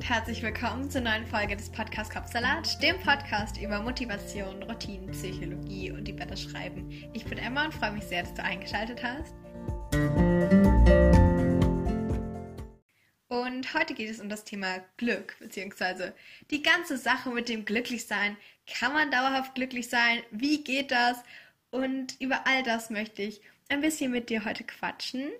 und herzlich willkommen zur neuen Folge des Podcast Kopfsalat, dem Podcast über Motivation, Routinen, Psychologie und die Blätter schreiben. Ich bin Emma und freue mich sehr, dass du eingeschaltet hast. Und heute geht es um das Thema Glück, beziehungsweise die ganze Sache mit dem Glücklichsein. Kann man dauerhaft glücklich sein? Wie geht das? Und über all das möchte ich ein bisschen mit dir heute quatschen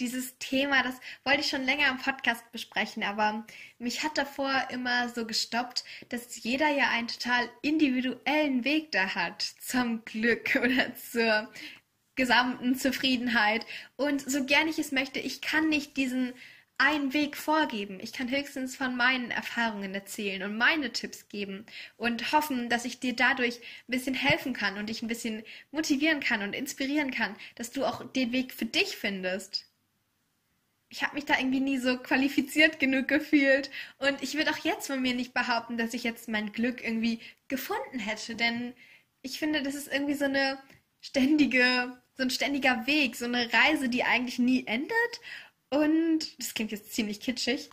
dieses Thema, das wollte ich schon länger im Podcast besprechen, aber mich hat davor immer so gestoppt, dass jeder ja einen total individuellen Weg da hat zum Glück oder zur gesamten Zufriedenheit. Und so gern ich es möchte, ich kann nicht diesen einen Weg vorgeben. Ich kann höchstens von meinen Erfahrungen erzählen und meine Tipps geben und hoffen, dass ich dir dadurch ein bisschen helfen kann und dich ein bisschen motivieren kann und inspirieren kann, dass du auch den Weg für dich findest ich habe mich da irgendwie nie so qualifiziert genug gefühlt. Und ich würde auch jetzt von mir nicht behaupten, dass ich jetzt mein Glück irgendwie gefunden hätte. Denn ich finde, das ist irgendwie so eine ständige, so ein ständiger Weg, so eine Reise, die eigentlich nie endet. Und das klingt jetzt ziemlich kitschig.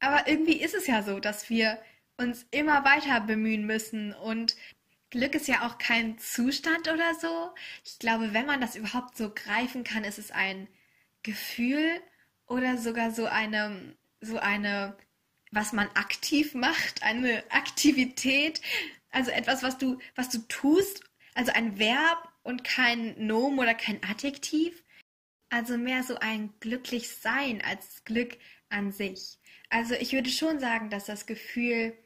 Aber irgendwie ist es ja so, dass wir uns immer weiter bemühen müssen. Und Glück ist ja auch kein Zustand oder so. Ich glaube, wenn man das überhaupt so greifen kann, ist es ein Gefühl oder sogar so eine, so eine, was man aktiv macht, eine Aktivität, also etwas, was du, was du tust, also ein Verb und kein Nomen oder kein Adjektiv. Also mehr so ein glücklich sein als Glück an sich. Also ich würde schon sagen, dass das Gefühl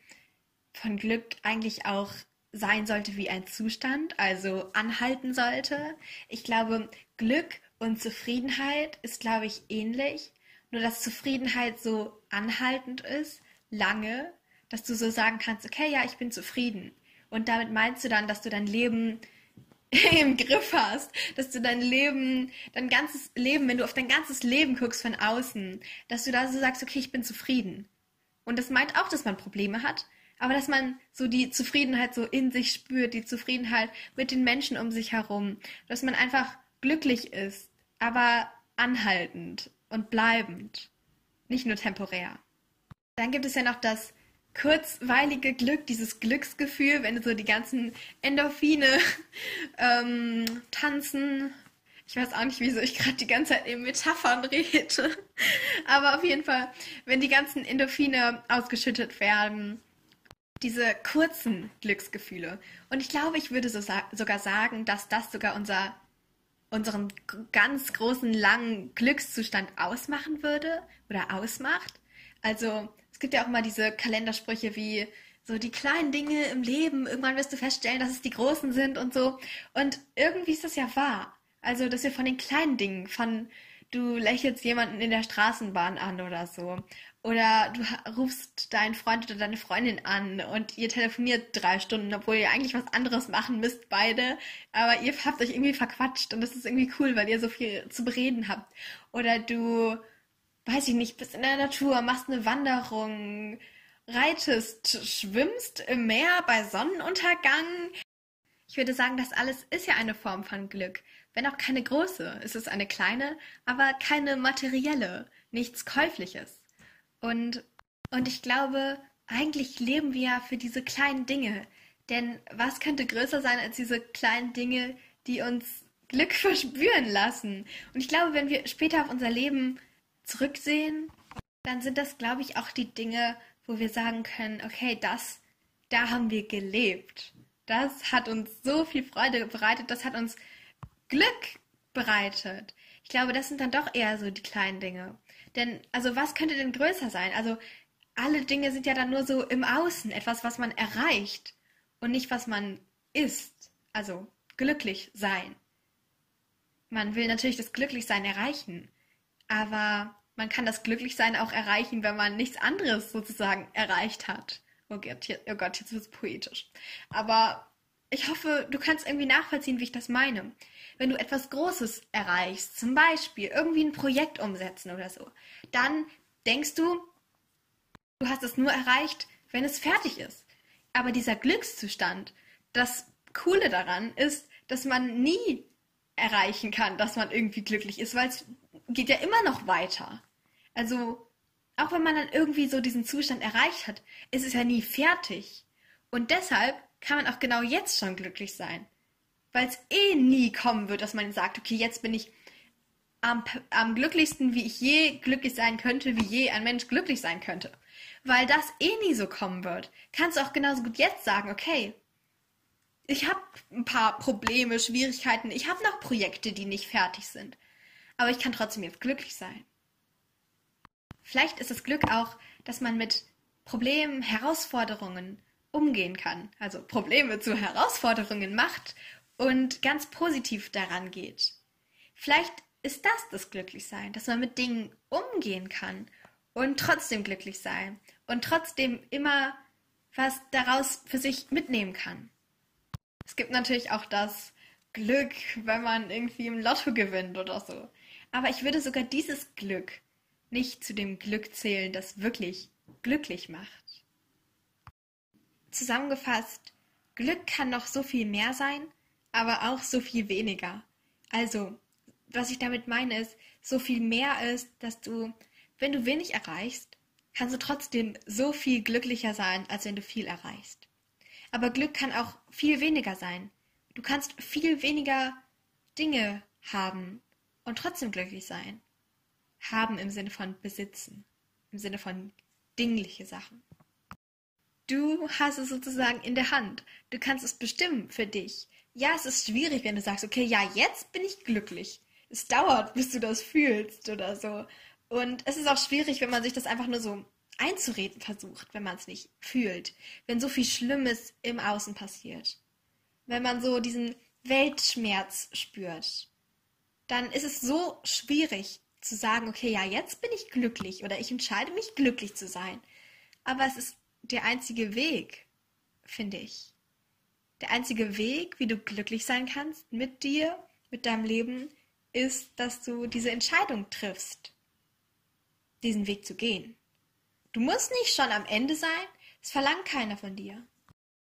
von Glück eigentlich auch sein sollte wie ein Zustand, also anhalten sollte. Ich glaube, Glück und Zufriedenheit ist, glaube ich, ähnlich. Nur dass Zufriedenheit so anhaltend ist, lange, dass du so sagen kannst, okay, ja, ich bin zufrieden. Und damit meinst du dann, dass du dein Leben im Griff hast, dass du dein Leben, dein ganzes Leben, wenn du auf dein ganzes Leben guckst von außen, dass du da so sagst, okay, ich bin zufrieden. Und das meint auch, dass man Probleme hat, aber dass man so die Zufriedenheit so in sich spürt, die Zufriedenheit mit den Menschen um sich herum, dass man einfach glücklich ist, aber anhaltend und bleibend, nicht nur temporär. Dann gibt es ja noch das kurzweilige Glück, dieses Glücksgefühl, wenn so die ganzen Endorphine ähm, tanzen. Ich weiß auch nicht, wieso ich gerade die ganze Zeit in Metaphern rede. Aber auf jeden Fall, wenn die ganzen Endorphine ausgeschüttet werden, diese kurzen Glücksgefühle. Und ich glaube, ich würde so sa sogar sagen, dass das sogar unser unseren ganz großen, langen Glückszustand ausmachen würde oder ausmacht. Also es gibt ja auch mal diese Kalendersprüche wie so die kleinen Dinge im Leben, irgendwann wirst du feststellen, dass es die großen sind und so. Und irgendwie ist das ja wahr. Also, dass wir von den kleinen Dingen, von du lächelst jemanden in der Straßenbahn an oder so. Oder du rufst deinen Freund oder deine Freundin an und ihr telefoniert drei Stunden, obwohl ihr eigentlich was anderes machen müsst, beide. Aber ihr habt euch irgendwie verquatscht und das ist irgendwie cool, weil ihr so viel zu bereden habt. Oder du, weiß ich nicht, bist in der Natur, machst eine Wanderung, reitest, schwimmst im Meer bei Sonnenuntergang. Ich würde sagen, das alles ist ja eine Form von Glück. Wenn auch keine große. Es ist eine kleine, aber keine materielle, nichts Käufliches. Und, und ich glaube, eigentlich leben wir ja für diese kleinen Dinge. Denn was könnte größer sein als diese kleinen Dinge, die uns Glück verspüren lassen? Und ich glaube, wenn wir später auf unser Leben zurücksehen, dann sind das, glaube ich, auch die Dinge, wo wir sagen können, okay, das, da haben wir gelebt. Das hat uns so viel Freude bereitet, das hat uns Glück bereitet. Ich glaube, das sind dann doch eher so die kleinen Dinge. Denn, also was könnte denn größer sein? Also alle Dinge sind ja dann nur so im Außen, etwas, was man erreicht und nicht, was man ist. Also glücklich sein. Man will natürlich das Glücklichsein erreichen, aber man kann das Glücklichsein auch erreichen, wenn man nichts anderes sozusagen erreicht hat. Oh Gott, hier, oh Gott jetzt wird es poetisch. Aber ich hoffe, du kannst irgendwie nachvollziehen, wie ich das meine wenn du etwas Großes erreichst, zum Beispiel irgendwie ein Projekt umsetzen oder so, dann denkst du, du hast es nur erreicht, wenn es fertig ist. Aber dieser Glückszustand, das Coole daran ist, dass man nie erreichen kann, dass man irgendwie glücklich ist, weil es geht ja immer noch weiter. Also auch wenn man dann irgendwie so diesen Zustand erreicht hat, ist es ja nie fertig. Und deshalb kann man auch genau jetzt schon glücklich sein. Weil es eh nie kommen wird, dass man sagt, okay, jetzt bin ich am, am glücklichsten, wie ich je glücklich sein könnte, wie je ein Mensch glücklich sein könnte. Weil das eh nie so kommen wird. Kannst du auch genauso gut jetzt sagen, okay, ich habe ein paar Probleme, Schwierigkeiten, ich habe noch Projekte, die nicht fertig sind. Aber ich kann trotzdem jetzt glücklich sein. Vielleicht ist das Glück auch, dass man mit Problemen, Herausforderungen umgehen kann. Also Probleme zu Herausforderungen macht und ganz positiv daran geht. Vielleicht ist das das Glücklichsein, dass man mit Dingen umgehen kann und trotzdem glücklich sein und trotzdem immer was daraus für sich mitnehmen kann. Es gibt natürlich auch das Glück, wenn man irgendwie im Lotto gewinnt oder so. Aber ich würde sogar dieses Glück nicht zu dem Glück zählen, das wirklich glücklich macht. Zusammengefasst, Glück kann noch so viel mehr sein, aber auch so viel weniger. Also, was ich damit meine ist, so viel mehr ist, dass du, wenn du wenig erreichst, kannst du trotzdem so viel glücklicher sein, als wenn du viel erreichst. Aber Glück kann auch viel weniger sein. Du kannst viel weniger Dinge haben und trotzdem glücklich sein. Haben im Sinne von besitzen, im Sinne von dingliche Sachen. Du hast es sozusagen in der Hand. Du kannst es bestimmen für dich. Ja, es ist schwierig, wenn du sagst, okay, ja, jetzt bin ich glücklich. Es dauert, bis du das fühlst oder so. Und es ist auch schwierig, wenn man sich das einfach nur so einzureden versucht, wenn man es nicht fühlt. Wenn so viel Schlimmes im Außen passiert. Wenn man so diesen Weltschmerz spürt. Dann ist es so schwierig zu sagen, okay, ja, jetzt bin ich glücklich oder ich entscheide mich glücklich zu sein. Aber es ist der einzige Weg, finde ich. Der einzige Weg, wie du glücklich sein kannst mit dir, mit deinem Leben, ist, dass du diese Entscheidung triffst, diesen Weg zu gehen. Du musst nicht schon am Ende sein, es verlangt keiner von dir.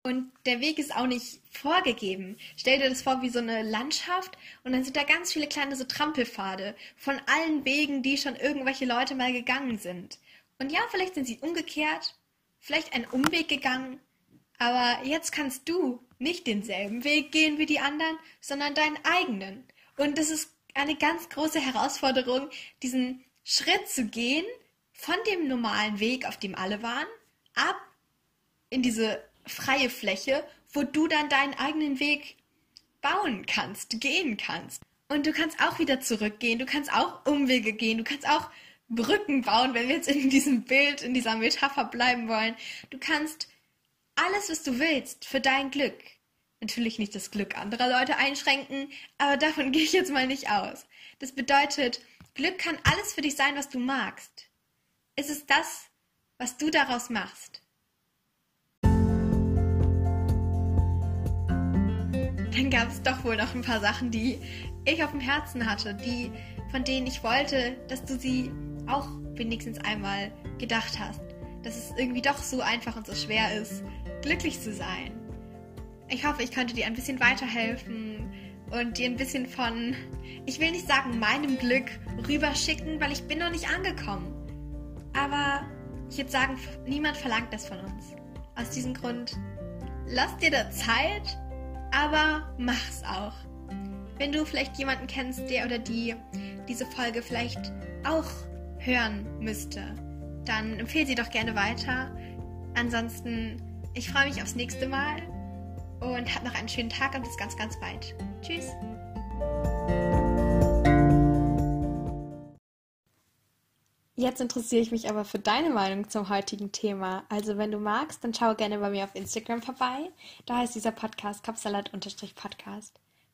Und der Weg ist auch nicht vorgegeben. Stell dir das vor wie so eine Landschaft und dann sind da ganz viele kleine so Trampelpfade von allen Wegen, die schon irgendwelche Leute mal gegangen sind. Und ja, vielleicht sind sie umgekehrt, vielleicht einen Umweg gegangen, aber jetzt kannst du nicht denselben Weg gehen wie die anderen, sondern deinen eigenen. Und das ist eine ganz große Herausforderung, diesen Schritt zu gehen von dem normalen Weg, auf dem alle waren, ab in diese freie Fläche, wo du dann deinen eigenen Weg bauen kannst, gehen kannst. Und du kannst auch wieder zurückgehen, du kannst auch Umwege gehen, du kannst auch Brücken bauen, wenn wir jetzt in diesem Bild, in dieser Metapher bleiben wollen. Du kannst alles, was du willst, für dein Glück. Natürlich nicht das Glück anderer Leute einschränken, aber davon gehe ich jetzt mal nicht aus. Das bedeutet, Glück kann alles für dich sein, was du magst. Es ist das, was du daraus machst. Dann gab es doch wohl noch ein paar Sachen, die ich auf dem Herzen hatte, die, von denen ich wollte, dass du sie auch wenigstens einmal gedacht hast. Dass es irgendwie doch so einfach und so schwer ist, glücklich zu sein. Ich hoffe, ich konnte dir ein bisschen weiterhelfen und dir ein bisschen von, ich will nicht sagen meinem Glück rüberschicken, weil ich bin noch nicht angekommen. Aber ich würde sagen, niemand verlangt das von uns. Aus diesem Grund, lass dir da Zeit, aber mach's auch. Wenn du vielleicht jemanden kennst, der oder die diese Folge vielleicht auch hören müsste, dann empfehle sie doch gerne weiter. Ansonsten, ich freue mich aufs nächste Mal und hab noch einen schönen Tag und bis ganz, ganz bald. Tschüss. Jetzt interessiere ich mich aber für deine Meinung zum heutigen Thema. Also wenn du magst, dann schau gerne bei mir auf Instagram vorbei. Da heißt dieser Podcast Kopfsalat-Podcast.